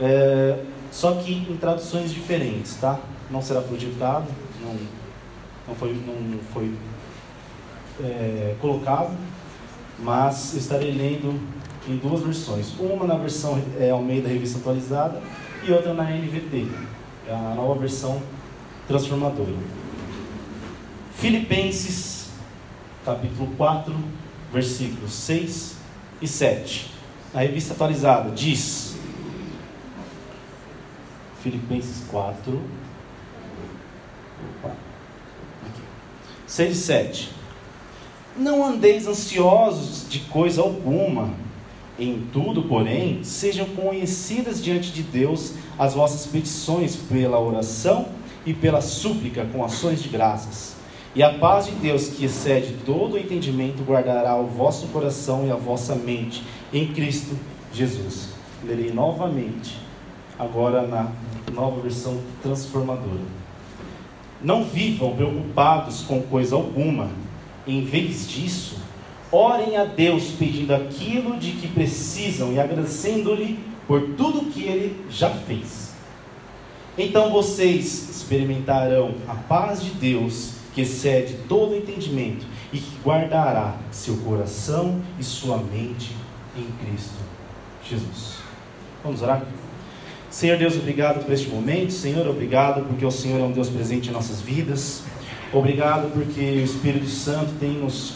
é, só que em traduções diferentes, tá? Não será projetado, não, não foi, não foi é, colocado, mas estarei lendo em duas versões. Uma na versão é, Almeida Revista Atualizada e outra na NVT, a nova versão transformadora. Filipenses, capítulo 4, versículos 6 e 7. Na revista atualizada diz: Filipenses 4, opa, aqui, 6 e 7. Não andeis ansiosos de coisa alguma, em tudo, porém, sejam conhecidas diante de Deus as vossas petições pela oração e pela súplica com ações de graças. E a paz de Deus, que excede todo o entendimento, guardará o vosso coração e a vossa mente em Cristo Jesus. Lerei novamente, agora na nova versão transformadora. Não vivam preocupados com coisa alguma, em vez disso, orem a Deus pedindo aquilo de que precisam e agradecendo-lhe por tudo que ele já fez. Então vocês experimentarão a paz de Deus que excede todo entendimento e que guardará seu coração e sua mente em Cristo Jesus. Vamos orar? Senhor Deus, obrigado por este momento. Senhor, obrigado porque o Senhor é um Deus presente em nossas vidas. Obrigado porque o Espírito Santo tem nos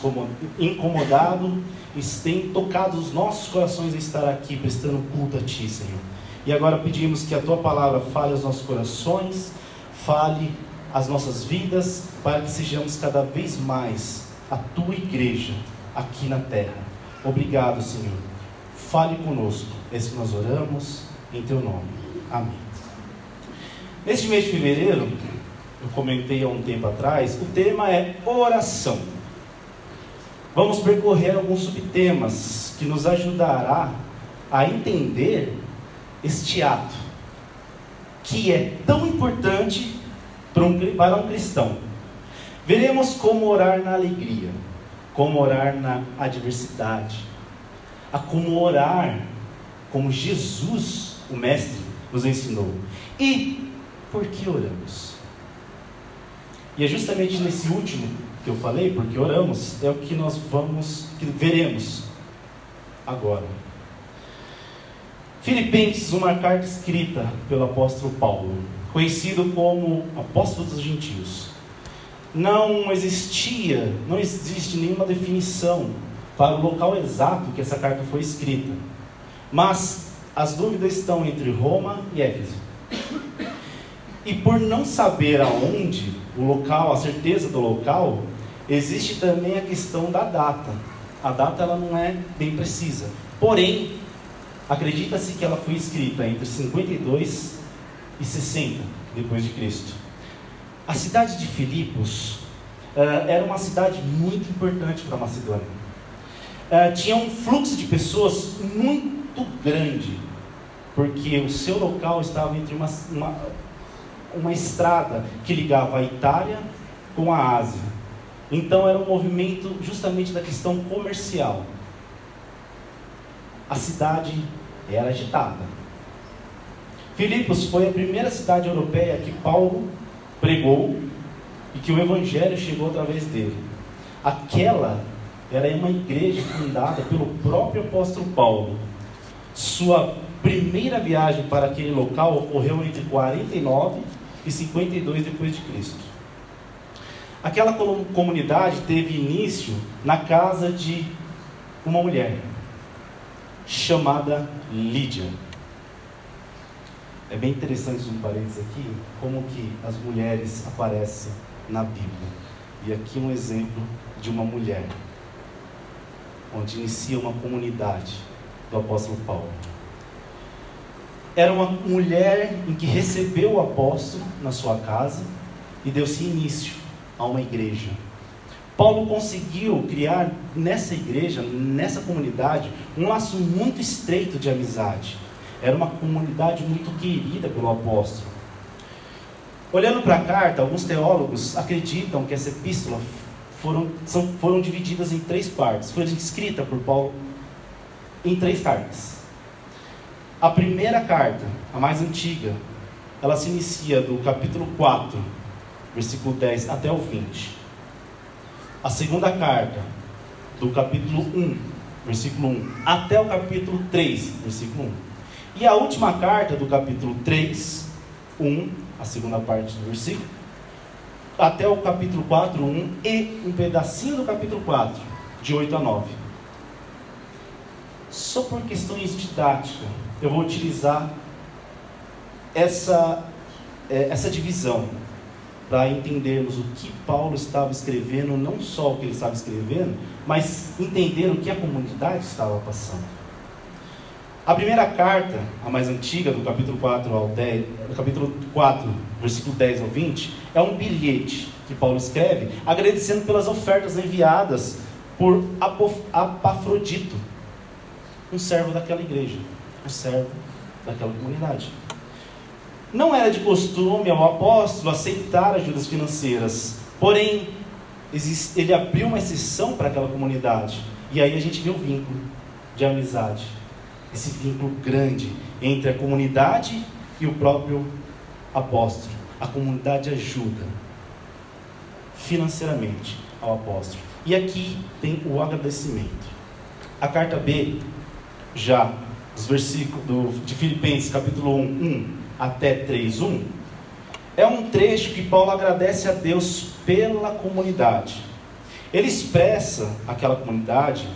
incomodado e tem tocado os nossos corações a estar aqui prestando culto a Ti, Senhor. E agora pedimos que a Tua palavra fale aos nossos corações, fale as nossas vidas, para que sejamos cada vez mais a Tua igreja aqui na terra. Obrigado, Senhor. Fale conosco. É isso que nós oramos em Teu nome. Amém. Neste mês de fevereiro, eu comentei há um tempo atrás, o tema é oração. Vamos percorrer alguns subtemas que nos ajudará a entender este ato, que é tão importante para um, para um cristão. Veremos como orar na alegria, como orar na adversidade, a como orar como Jesus, o Mestre, nos ensinou. E por que oramos? E é justamente nesse último que eu falei, porque oramos, é o que nós vamos, que veremos agora. Filipenses, uma carta escrita pelo apóstolo Paulo, conhecido como apóstolo dos gentios. Não existia, não existe nenhuma definição para o local exato que essa carta foi escrita. Mas as dúvidas estão entre Roma e Éfeso. E por não saber aonde o local, a certeza do local, existe também a questão da data. A data ela não é bem precisa. Porém, acredita-se que ela foi escrita entre 52 e 60 depois de Cristo. A cidade de Filipos uh, era uma cidade muito importante para a Macedônia. Uh, tinha um fluxo de pessoas muito grande, porque o seu local estava entre uma, uma, uma estrada que ligava a Itália com a Ásia. Então era um movimento justamente da questão comercial. A cidade era agitada. Filipos foi a primeira cidade europeia que Paulo pregou e que o evangelho chegou através dele. Aquela era uma igreja fundada pelo próprio apóstolo Paulo. Sua primeira viagem para aquele local ocorreu entre 49 e 52 depois de Cristo. Aquela comunidade teve início na casa de uma mulher chamada Lídia. É bem interessante um parênteses aqui, como que as mulheres aparecem na Bíblia. E aqui um exemplo de uma mulher, onde inicia uma comunidade do apóstolo Paulo. era uma mulher em que recebeu o apóstolo na sua casa e deu-se início a uma igreja. Paulo conseguiu criar nessa igreja, nessa comunidade, um laço muito estreito de amizade. Era uma comunidade muito querida pelo apóstolo. Olhando para a carta, alguns teólogos acreditam que essa epístola foram, são, foram divididas em três partes. Foi escrita por Paulo em três cartas. A primeira carta, a mais antiga, ela se inicia do capítulo 4, versículo 10 até o 20. A segunda carta, do capítulo 1, versículo 1, até o capítulo 3, versículo 1. E a última carta, do capítulo 3, 1, a segunda parte do versículo, até o capítulo 4, 1 e um pedacinho do capítulo 4, de 8 a 9. Só por questões didáticas, eu vou utilizar essa, é, essa divisão para entendermos o que Paulo estava escrevendo, não só o que ele estava escrevendo, mas entender o que a comunidade estava passando. A primeira carta, a mais antiga, do capítulo 4 ao 10, do capítulo 4, versículo 10 ao 20, é um bilhete que Paulo escreve, agradecendo pelas ofertas enviadas por Apafrodito, um servo daquela igreja, um servo daquela comunidade. Não era de costume ao apóstolo aceitar ajudas financeiras, porém, ele abriu uma exceção para aquela comunidade. E aí a gente vê o vínculo de amizade, esse vínculo grande entre a comunidade e o próprio apóstolo. A comunidade ajuda financeiramente ao apóstolo. E aqui tem o agradecimento. A carta B, já, os versículos de Filipenses, capítulo 1, 1 até 3:1, é um trecho que Paulo agradece a Deus pela comunidade. Ele expressa aquela comunidade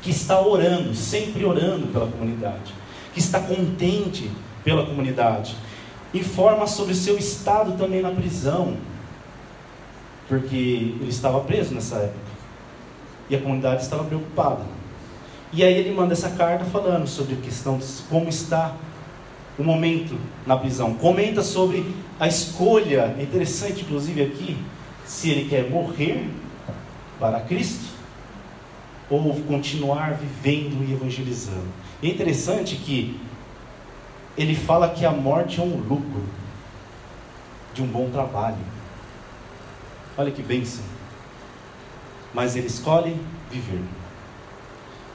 que está orando, sempre orando pela comunidade, que está contente pela comunidade. Informa sobre o seu estado também na prisão, porque ele estava preso nessa época. E a comunidade estava preocupada. E aí ele manda essa carta falando sobre a questão de como está o momento na prisão. Comenta sobre a escolha, é interessante inclusive aqui, se ele quer morrer para Cristo ou continuar vivendo e evangelizando. E é interessante que ele fala que a morte é um lucro de um bom trabalho. Olha que bênção. Mas ele escolhe viver.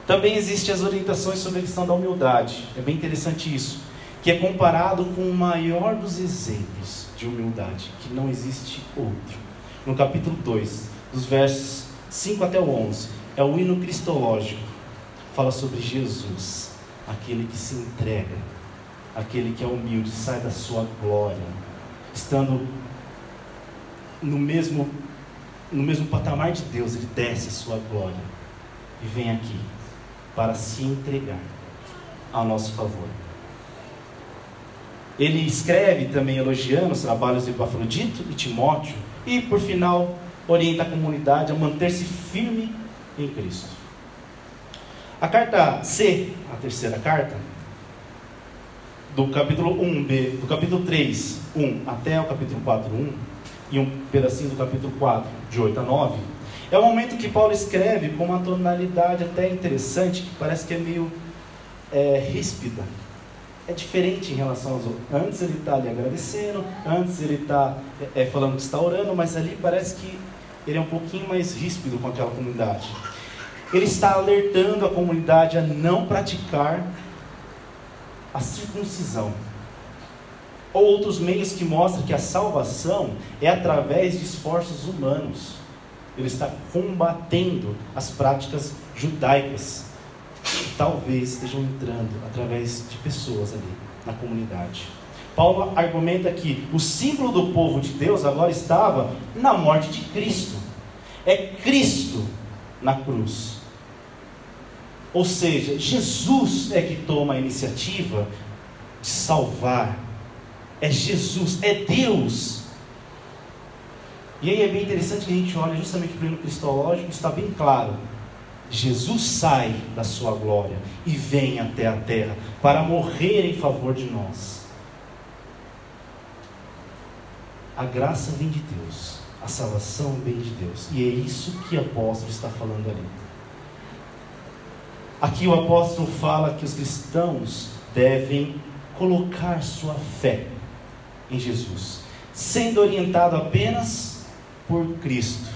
Também existem as orientações sobre a questão da humildade. É bem interessante isso que é comparado com o maior dos exemplos de humildade, que não existe outro. No capítulo 2, dos versos 5 até o 11, é o hino cristológico. Fala sobre Jesus, aquele que se entrega, aquele que é humilde, sai da sua glória, estando no mesmo no mesmo patamar de Deus, ele desce a sua glória e vem aqui para se entregar ao nosso favor. Ele escreve também elogiando os trabalhos de Epafrodito e Timóteo e, por final, orienta a comunidade a manter-se firme em Cristo. A carta C, a terceira carta, do capítulo 1b, do capítulo 3, 1 até o capítulo 4, 1, e um pedacinho do capítulo 4, de 8 a 9, é o momento que Paulo escreve com uma tonalidade até interessante, que parece que é meio é, ríspida é diferente em relação aos outros. Antes ele está ali agradecendo, antes ele está é, é, falando que está orando, mas ali parece que ele é um pouquinho mais ríspido com aquela comunidade. Ele está alertando a comunidade a não praticar a circuncisão. Ou outros meios que mostram que a salvação é através de esforços humanos. Ele está combatendo as práticas judaicas talvez estejam entrando através de pessoas ali na comunidade. Paulo argumenta que o símbolo do povo de Deus agora estava na morte de Cristo. É Cristo na cruz. Ou seja, Jesus é que toma a iniciativa de salvar. É Jesus, é Deus. E aí é bem interessante que a gente olha justamente para o hino cristológico, está bem claro Jesus sai da sua glória e vem até a terra para morrer em favor de nós. A graça vem de Deus, a salvação vem de Deus, e é isso que o apóstolo está falando ali. Aqui o apóstolo fala que os cristãos devem colocar sua fé em Jesus, sendo orientado apenas por Cristo.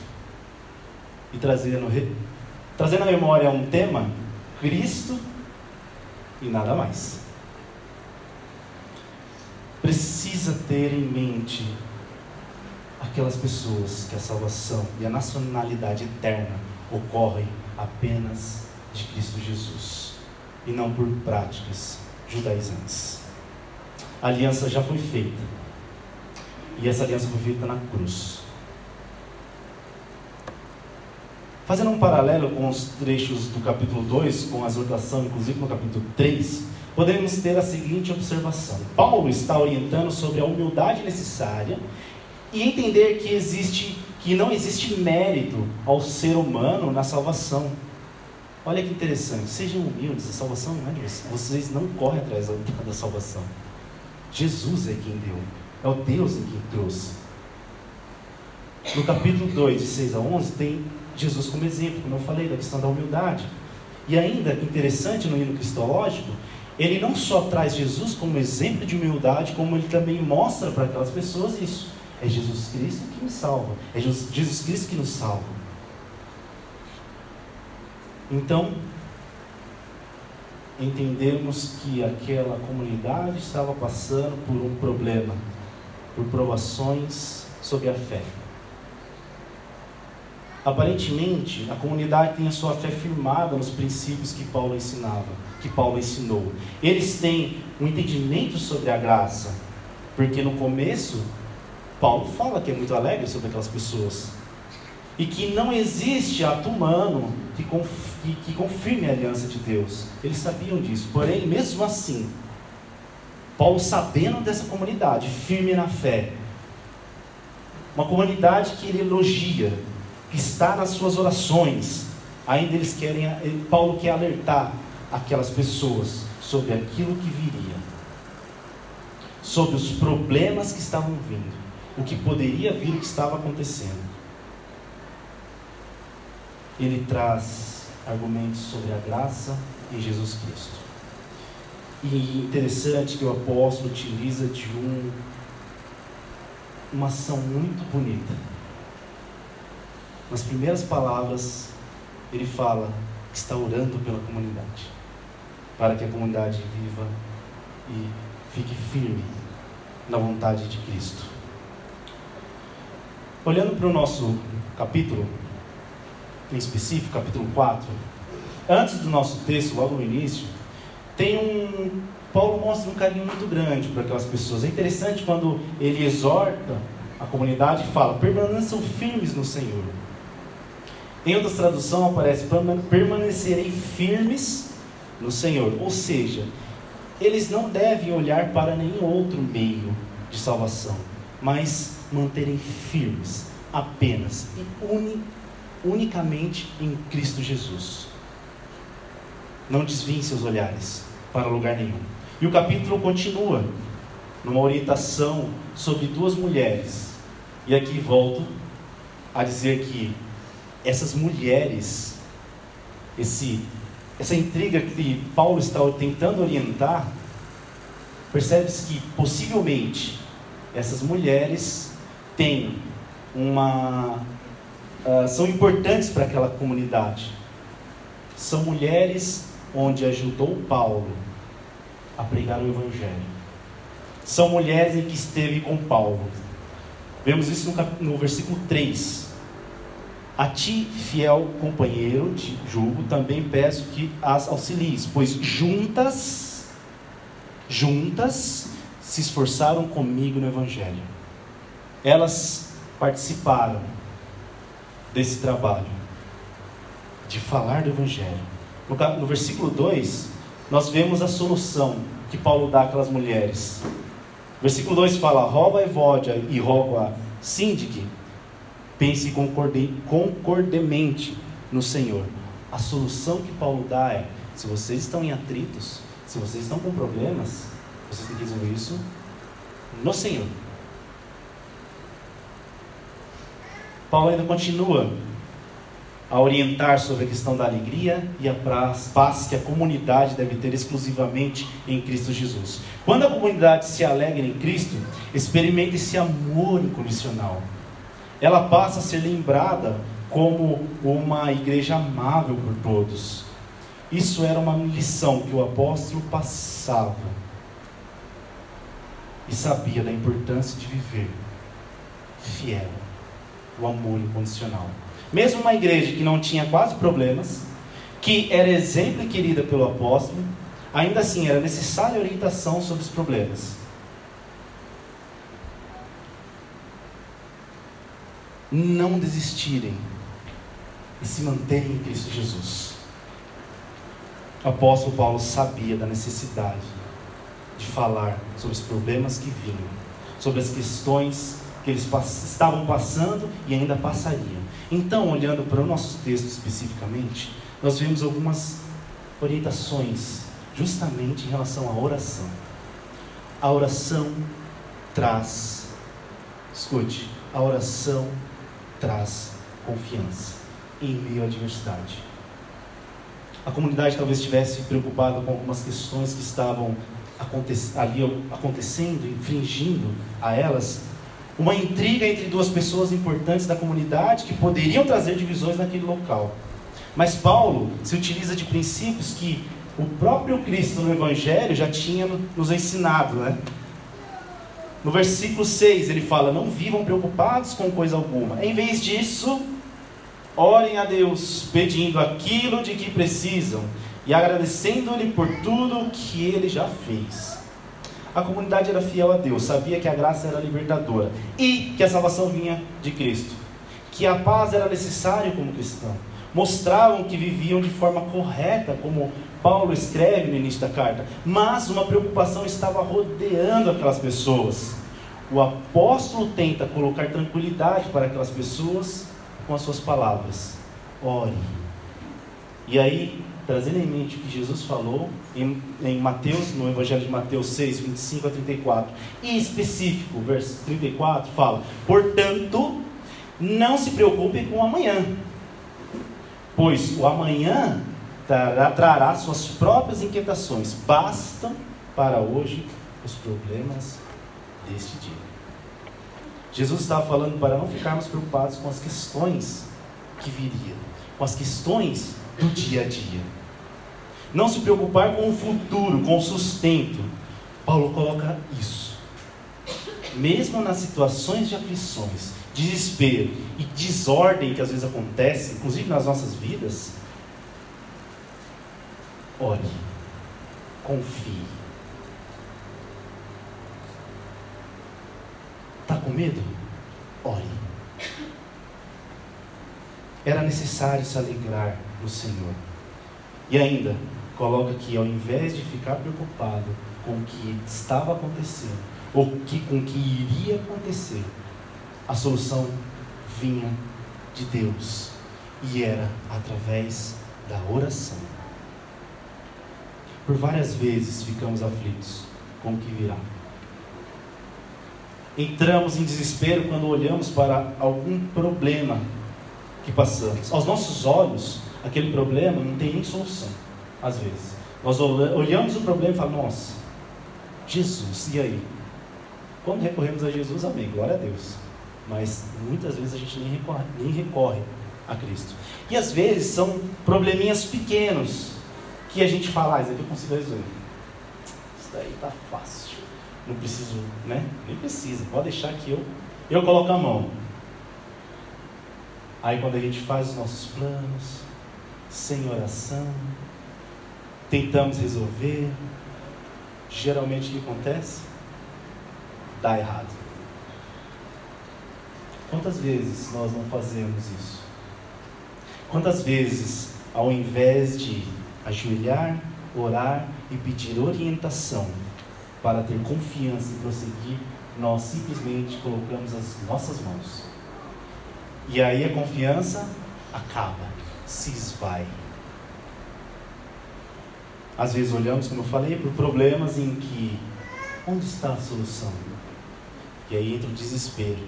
E trazendo, trazendo à memória um tema, Cristo e nada mais. Precisa ter em mente aquelas pessoas que a salvação e a nacionalidade eterna ocorrem apenas de Cristo Jesus e não por práticas judaizantes. A aliança já foi feita e essa aliança foi feita na cruz. Fazendo um paralelo com os trechos do capítulo 2, com a exortação, inclusive no capítulo 3, podemos ter a seguinte observação: Paulo está orientando sobre a humildade necessária e entender que existe que não existe mérito ao ser humano na salvação. Olha que interessante, sejam humildes, a salvação não é de vocês. Vocês não correm atrás da salvação. Jesus é quem deu, é o Deus em quem trouxe. No capítulo 2, de 6 a 11, tem Jesus como exemplo, como eu falei, da questão da humildade. E ainda, interessante no hino cristológico, ele não só traz Jesus como exemplo de humildade, como ele também mostra para aquelas pessoas isso. É Jesus Cristo que nos salva. É Jesus Cristo que nos salva. Então, entendemos que aquela comunidade estava passando por um problema, por provações sobre a fé. Aparentemente, a comunidade tem a sua fé firmada nos princípios que Paulo ensinava, que Paulo ensinou. Eles têm um entendimento sobre a graça, porque no começo Paulo fala que é muito alegre sobre aquelas pessoas. E que não existe ato humano que, que, que confirme a aliança de Deus. Eles sabiam disso. Porém, mesmo assim, Paulo, sabendo dessa comunidade, firme na fé, uma comunidade que ele elogia, que está nas suas orações, ainda eles querem, Paulo quer alertar aquelas pessoas sobre aquilo que viria, sobre os problemas que estavam vindo o que poderia vir, o que estava acontecendo. Ele traz argumentos sobre a graça em Jesus Cristo. E interessante que o apóstolo utiliza de um, uma ação muito bonita. Nas primeiras palavras, ele fala que está orando pela comunidade, para que a comunidade viva e fique firme na vontade de Cristo. Olhando para o nosso capítulo, em específico, capítulo 4, antes do nosso texto, logo no início, tem um. Paulo mostra um carinho muito grande para aquelas pessoas. É interessante quando ele exorta a comunidade e fala: permaneçam firmes no Senhor. Em outras traduções aparece permanecerem firmes no Senhor. Ou seja, eles não devem olhar para nenhum outro meio de salvação, mas manterem firmes apenas e uni, unicamente em Cristo Jesus. Não desviem seus olhares para lugar nenhum. E o capítulo continua numa orientação sobre duas mulheres. E aqui volto a dizer que essas mulheres, esse, essa intriga que Paulo está tentando orientar, percebe-se que possivelmente essas mulheres têm uma. Uh, são importantes para aquela comunidade. São mulheres onde ajudou Paulo a pregar o Evangelho. São mulheres em que esteve com Paulo. Vemos isso no, no versículo 3. A ti, fiel companheiro de julgo, também peço que as auxilies, pois juntas, juntas, se esforçaram comigo no Evangelho elas participaram desse trabalho de falar do Evangelho. No, no versículo 2, nós vemos a solução que Paulo dá àquelas mulheres. Versículo 2 fala: rouba Evódia e roga síndique, pense concorde, concordemente no Senhor. A solução que Paulo dá é: se vocês estão em atritos, se vocês estão com problemas, vocês têm que resolver isso no Senhor. Paulo ainda continua a orientar sobre a questão da alegria e a paz que a comunidade deve ter exclusivamente em Cristo Jesus. Quando a comunidade se alegra em Cristo, experimente esse amor incondicional. Ela passa a ser lembrada como uma igreja amável por todos. Isso era uma lição que o apóstolo passava e sabia da importância de viver fiel, o amor incondicional. Mesmo uma igreja que não tinha quase problemas, que era exemplo e querida pelo apóstolo, ainda assim era necessária orientação sobre os problemas. Não desistirem e se manterem em Cristo Jesus. O apóstolo Paulo sabia da necessidade de falar sobre os problemas que vinham, sobre as questões que eles estavam passando e ainda passariam. Então, olhando para o nosso texto especificamente, nós vemos algumas orientações justamente em relação à oração. A oração traz, escute, a oração traz confiança em meio à adversidade. A comunidade talvez estivesse preocupada com algumas questões que estavam ali acontecendo, infringindo a elas, uma intriga entre duas pessoas importantes da comunidade que poderiam trazer divisões naquele local. Mas Paulo se utiliza de princípios que o próprio Cristo no Evangelho já tinha nos ensinado, né? No versículo 6 ele fala: Não vivam preocupados com coisa alguma. Em vez disso, orem a Deus, pedindo aquilo de que precisam e agradecendo-lhe por tudo que ele já fez. A comunidade era fiel a Deus, sabia que a graça era libertadora e que a salvação vinha de Cristo, que a paz era necessária como cristão. Mostravam que viviam de forma correta, como Paulo escreve no início da carta, mas uma preocupação estava rodeando aquelas pessoas. O apóstolo tenta colocar tranquilidade para aquelas pessoas com as suas palavras: ore. E aí trazendo em mente o que Jesus falou em, em, Mateus, no Evangelho de Mateus 6, 25 a 34. E em específico, verso 34 fala: Portanto, não se preocupem com o amanhã, pois o amanhã trará, trará suas próprias inquietações. Bastam para hoje os problemas deste dia. Jesus estava falando para não ficarmos preocupados com as questões que viriam, com as questões do dia a dia. Não se preocupar com o futuro, com o sustento. Paulo coloca isso. Mesmo nas situações de aflições, desespero e desordem que às vezes acontecem, inclusive nas nossas vidas, ore, confie. Está com medo? Ore. Era necessário se alegrar no Senhor. E ainda, coloca que ao invés de ficar preocupado com o que estava acontecendo, ou que, com o que iria acontecer, a solução vinha de Deus e era através da oração. Por várias vezes ficamos aflitos com o que virá. Entramos em desespero quando olhamos para algum problema que passamos. Aos nossos olhos, aquele problema não tem nem solução às vezes. Nós olhamos o problema e falamos, nossa, Jesus, e aí? Quando recorremos a Jesus, amém, glória a Deus. Mas muitas vezes a gente nem recorre, nem recorre a Cristo. E às vezes são probleminhas pequenos que a gente fala, ah, isso aqui eu consigo resolver. Isso daí tá fácil. Não preciso, né? Nem precisa, pode deixar que eu, eu coloco a mão. Aí quando a gente faz os nossos planos, sem oração, tentamos resolver, geralmente o que acontece? Dá errado. Quantas vezes nós não fazemos isso? Quantas vezes, ao invés de ajoelhar, orar e pedir orientação para ter confiança e prosseguir, nós simplesmente colocamos as nossas mãos. E aí a confiança acaba, se esvai. Às vezes olhamos, como eu falei, por problemas em que onde está a solução? E aí entra o desespero.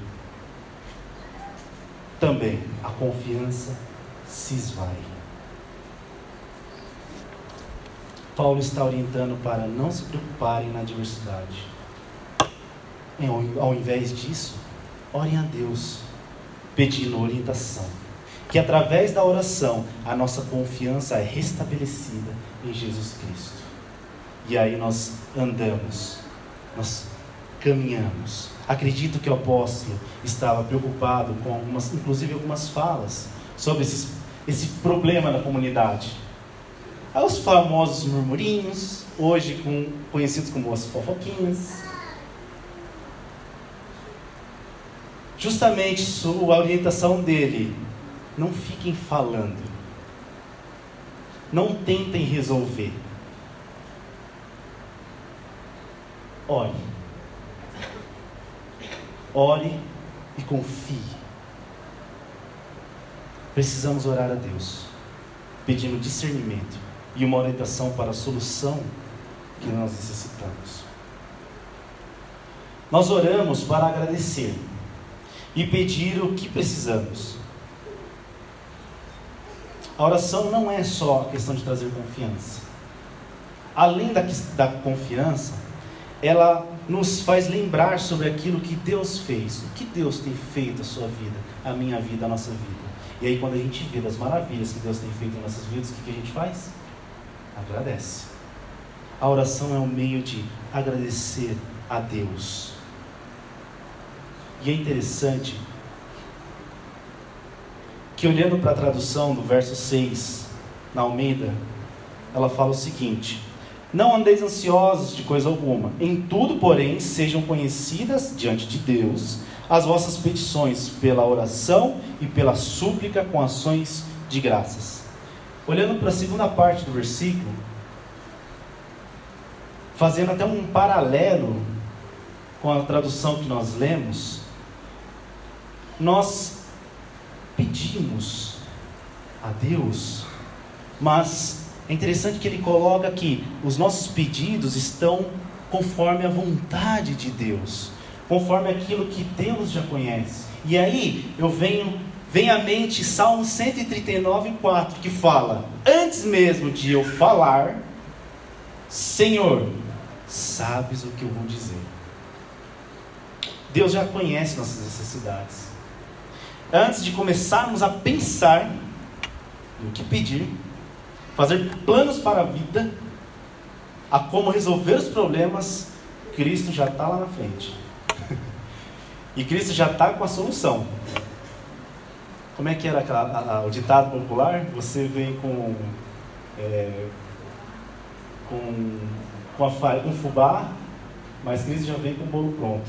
Também a confiança se esvai. Paulo está orientando para não se preocuparem na adversidade. Ao invés disso, orem a Deus, pedindo orientação. Que através da oração a nossa confiança é restabelecida em Jesus Cristo. E aí nós andamos, nós caminhamos. Acredito que o apóstolo estava preocupado com algumas, inclusive algumas falas sobre esses, esse problema na comunidade. Há os famosos murmurinhos, hoje com, conhecidos como as fofoquinhas. Justamente a orientação dele, não fiquem falando. Não tentem resolver. Ore. Ore e confie. Precisamos orar a Deus, pedindo discernimento e uma orientação para a solução que nós necessitamos. Nós oramos para agradecer e pedir o que precisamos. A oração não é só a questão de trazer confiança. Além da, da confiança, ela nos faz lembrar sobre aquilo que Deus fez, o que Deus tem feito a sua vida, a minha vida, a nossa vida. E aí, quando a gente vê das maravilhas que Deus tem feito em nossas vidas, o que, que a gente faz? Agradece. A oração é um meio de agradecer a Deus. E é interessante que, olhando para a tradução do verso 6, na Almeida, ela fala o seguinte: Não andeis ansiosos de coisa alguma, em tudo, porém, sejam conhecidas diante de Deus as vossas petições pela oração e pela súplica com ações de graças. Olhando para a segunda parte do versículo, fazendo até um paralelo com a tradução que nós lemos, nós pedimos a Deus, mas é interessante que ele coloca que os nossos pedidos estão conforme a vontade de Deus conforme aquilo que Deus já conhece. E aí eu venho, vem à mente Salmo 139, 4, que fala: Antes mesmo de eu falar, Senhor, sabes o que eu vou dizer. Deus já conhece nossas necessidades. Antes de começarmos a pensar no que pedir, fazer planos para a vida, a como resolver os problemas, Cristo já está lá na frente. E Cristo já está com a solução. Como é que era aquela, a, a, o ditado popular? Você vem com, é, com, com, a, com fubá, mas Cristo já vem com o bolo pronto.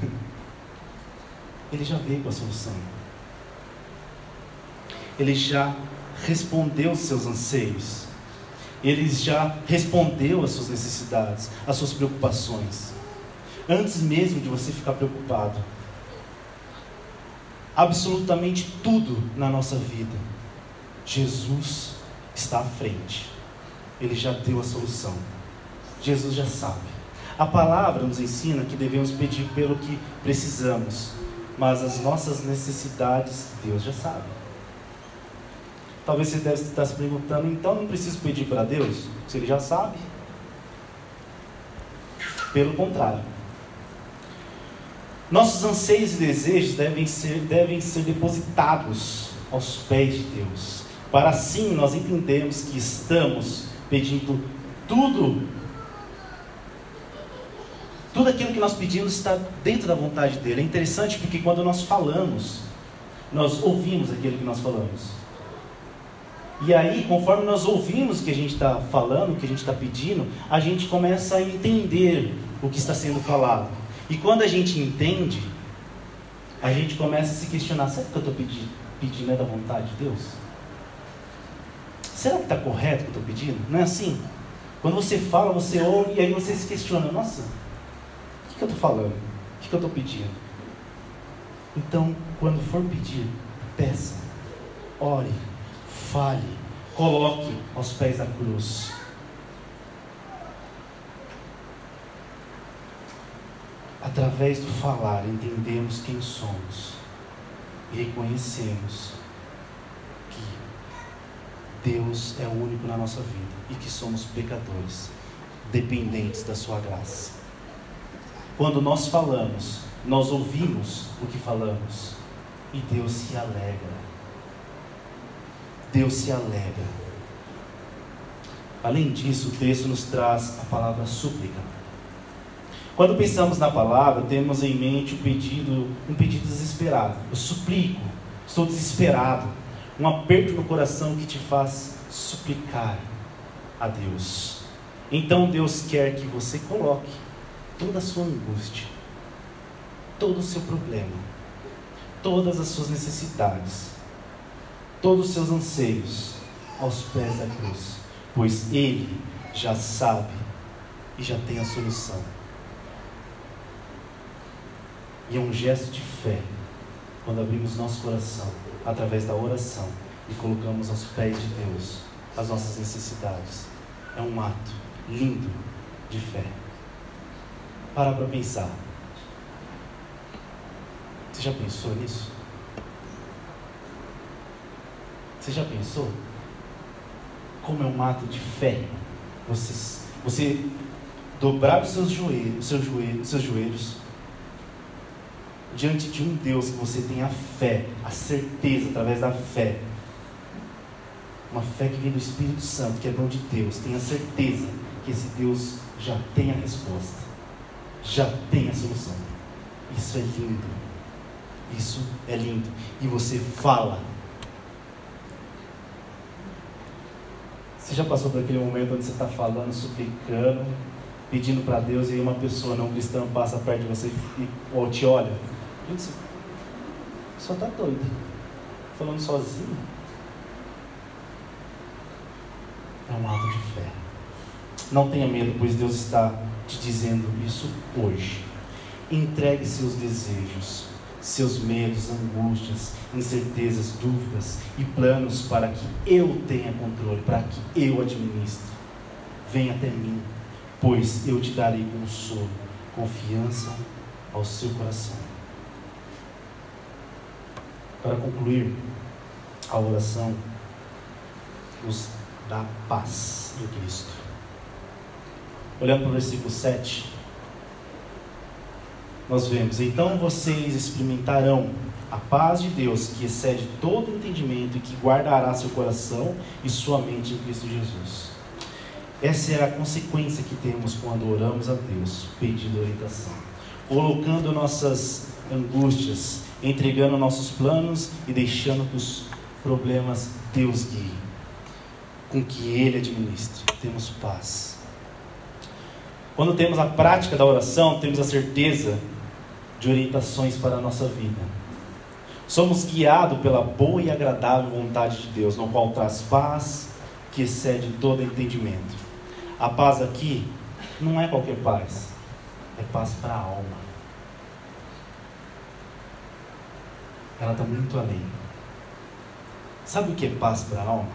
Ele já veio com a solução. Ele já respondeu os seus anseios. Ele já respondeu às suas necessidades, às suas preocupações antes mesmo de você ficar preocupado. Absolutamente tudo na nossa vida, Jesus está à frente. Ele já deu a solução. Jesus já sabe. A palavra nos ensina que devemos pedir pelo que precisamos, mas as nossas necessidades Deus já sabe. Talvez você deve estar se perguntando, então não preciso pedir para Deus, se Ele já sabe. Pelo contrário, nossos anseios e desejos devem ser, devem ser depositados aos pés de Deus. Para assim nós entendermos que estamos pedindo tudo, tudo aquilo que nós pedimos está dentro da vontade dele. É interessante porque quando nós falamos, nós ouvimos aquilo que nós falamos. E aí, conforme nós ouvimos o que a gente está falando, o que a gente está pedindo, a gente começa a entender o que está sendo falado. E quando a gente entende, a gente começa a se questionar: será que eu estou pedindo, pedindo é da vontade de Deus? Será que está correto o que eu estou pedindo? Não é assim? Quando você fala, você ouve e aí você se questiona: nossa, o que, que eu estou falando? O que, que eu estou pedindo? Então, quando for pedir, peça, ore, fale, coloque aos pés da cruz. Através do falar, entendemos quem somos e reconhecemos que Deus é o único na nossa vida e que somos pecadores, dependentes da Sua graça. Quando nós falamos, nós ouvimos o que falamos e Deus se alegra. Deus se alegra. Além disso, o texto nos traz a palavra súplica. Quando pensamos na palavra, temos em mente um pedido, um pedido desesperado. Eu suplico, estou desesperado. Um aperto no coração que te faz suplicar a Deus. Então Deus quer que você coloque toda a sua angústia, todo o seu problema, todas as suas necessidades, todos os seus anseios aos pés da cruz, pois Ele já sabe e já tem a solução. E é um gesto de fé quando abrimos nosso coração através da oração e colocamos aos pés de Deus as nossas necessidades. É um ato lindo de fé. Para para pensar. Você já pensou nisso? Você já pensou? Como é um ato de fé? Você, você dobrar os seus joelhos, os seus joelhos, os seus joelhos diante de um Deus que você tem a fé, a certeza através da fé. Uma fé que vem do Espírito Santo, que é dom de Deus. Tenha certeza que esse Deus já tem a resposta, já tem a solução. Isso é lindo. Isso é lindo. E você fala. Você já passou por aquele momento onde você está falando, suplicando, pedindo para Deus e aí uma pessoa não cristã passa perto de você e, te olha? Gente, só está doido. Falando sozinho. É um ato de fé. Não tenha medo, pois Deus está te dizendo isso hoje. Entregue seus desejos, seus medos, angústias, incertezas, dúvidas e planos para que eu tenha controle, para que eu administre. Venha até mim, pois eu te darei consolo, confiança ao seu coração. Para concluir a oração, nos dá paz em Cristo. Olhando para o versículo 7, nós vemos: Então vocês experimentarão a paz de Deus que excede todo entendimento e que guardará seu coração e sua mente em Cristo Jesus. Essa é a consequência que temos quando oramos a Deus, pedindo orientação, colocando nossas angústias, entregando nossos planos e deixando que os problemas Deus guie, com que Ele administre. Temos paz. Quando temos a prática da oração, temos a certeza de orientações para a nossa vida. Somos guiados pela boa e agradável vontade de Deus, no qual traz paz que excede todo entendimento. A paz aqui não é qualquer paz, é paz para a alma. Ela está muito além. Sabe o que é paz para a alma?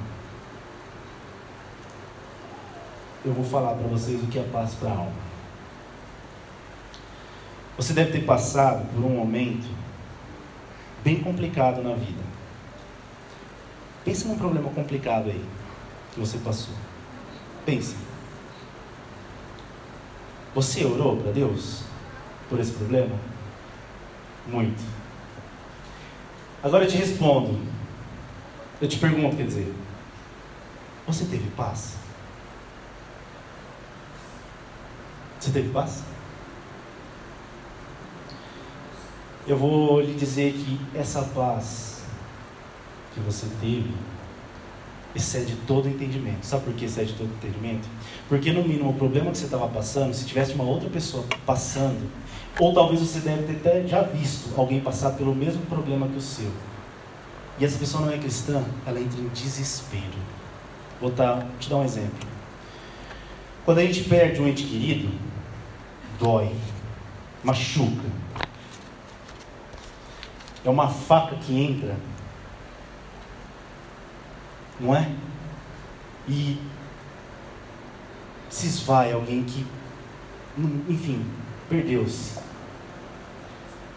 Eu vou falar para vocês o que é paz para a alma. Você deve ter passado por um momento bem complicado na vida. Pense num problema complicado aí que você passou. Pense. Você orou para Deus por esse problema? Muito. Agora eu te respondo. Eu te pergunto, quer dizer, você teve paz? Você teve paz? Eu vou lhe dizer que essa paz que você teve excede todo entendimento. Sabe por que excede todo entendimento? Porque no mínimo o problema que você estava passando, se tivesse uma outra pessoa passando, ou talvez você deve ter até já visto alguém passar pelo mesmo problema que o seu. E essa pessoa não é cristã, ela entra em desespero. Vou dar, te dar um exemplo. Quando a gente perde um ente querido, dói, machuca. É uma faca que entra, não é? E se esvai alguém que, enfim, perdeu-se.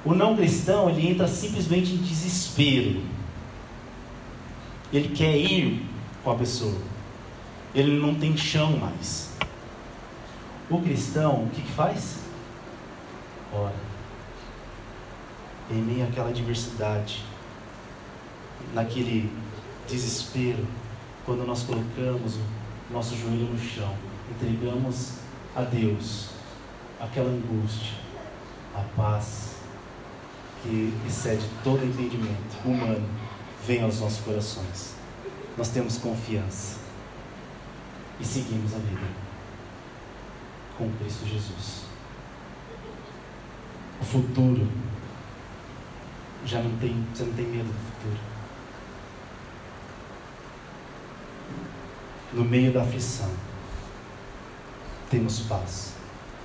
O não cristão, ele entra simplesmente em desespero. Ele quer ir com a pessoa. Ele não tem chão mais. O cristão, o que, que faz? Ora. Em meio àquela diversidade, naquele desespero, quando nós colocamos o nosso joelho no chão, entregamos a Deus aquela angústia, a paz que excede todo entendimento humano vem aos nossos corações. Nós temos confiança e seguimos a vida com Cristo Jesus. O futuro já não tem, você não tem medo do futuro. No meio da aflição, temos paz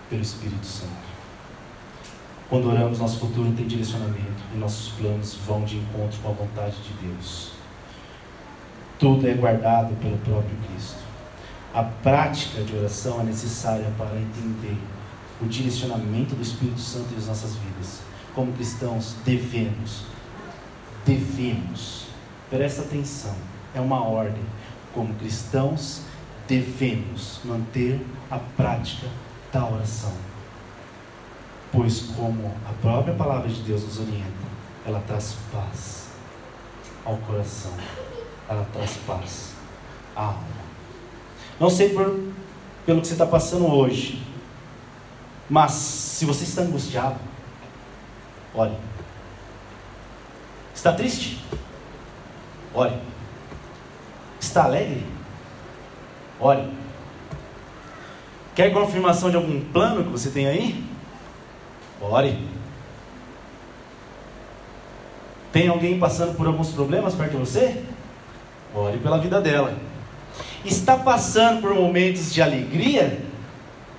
pelo Espírito Santo. Quando oramos, nosso futuro tem direcionamento e nossos planos vão de encontro com a vontade de Deus. Tudo é guardado pelo próprio Cristo. A prática de oração é necessária para entender o direcionamento do Espírito Santo em nossas vidas. Como cristãos, devemos, devemos, presta atenção, é uma ordem. Como cristãos, devemos manter a prática da oração. Pois, como a própria palavra de Deus nos orienta, ela traz paz ao coração, ela traz paz à alma. Não sei por, pelo que você está passando hoje, mas se você está angustiado, olhe. Está triste? Olhe. Está alegre? Olhe. Quer confirmação de algum plano que você tem aí? Ore. Tem alguém passando por alguns problemas perto de você? Ore pela vida dela. Está passando por momentos de alegria?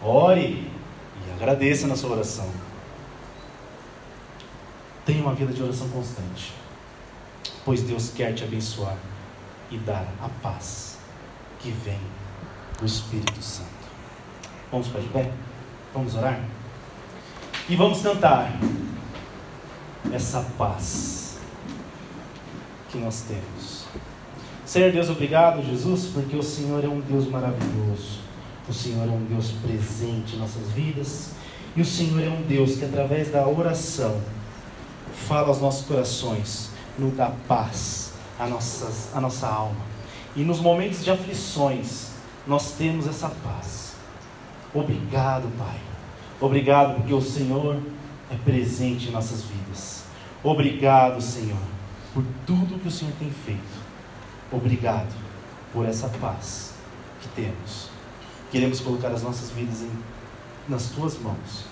Ore e agradeça na sua oração. Tenha uma vida de oração constante, pois Deus quer te abençoar e dar a paz que vem do Espírito Santo. Vamos ficar de pé? Vamos orar? E vamos cantar essa paz que nós temos. Senhor Deus, obrigado, Jesus, porque o Senhor é um Deus maravilhoso. O Senhor é um Deus presente em nossas vidas. E o Senhor é um Deus que, através da oração, fala aos nossos corações, nos dá paz à, nossas, à nossa alma. E nos momentos de aflições, nós temos essa paz. Obrigado, Pai. Obrigado porque o Senhor é presente em nossas vidas. Obrigado, Senhor, por tudo que o Senhor tem feito. Obrigado por essa paz que temos. Queremos colocar as nossas vidas em, nas tuas mãos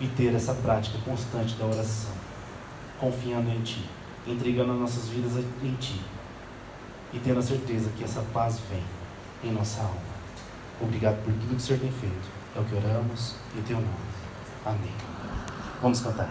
e ter essa prática constante da oração, confiando em Ti, entregando as nossas vidas em Ti e tendo a certeza que essa paz vem em nossa alma. Obrigado por tudo que o Senhor tem feito. É o que oramos em Teu nome. Amém. Vamos cantar.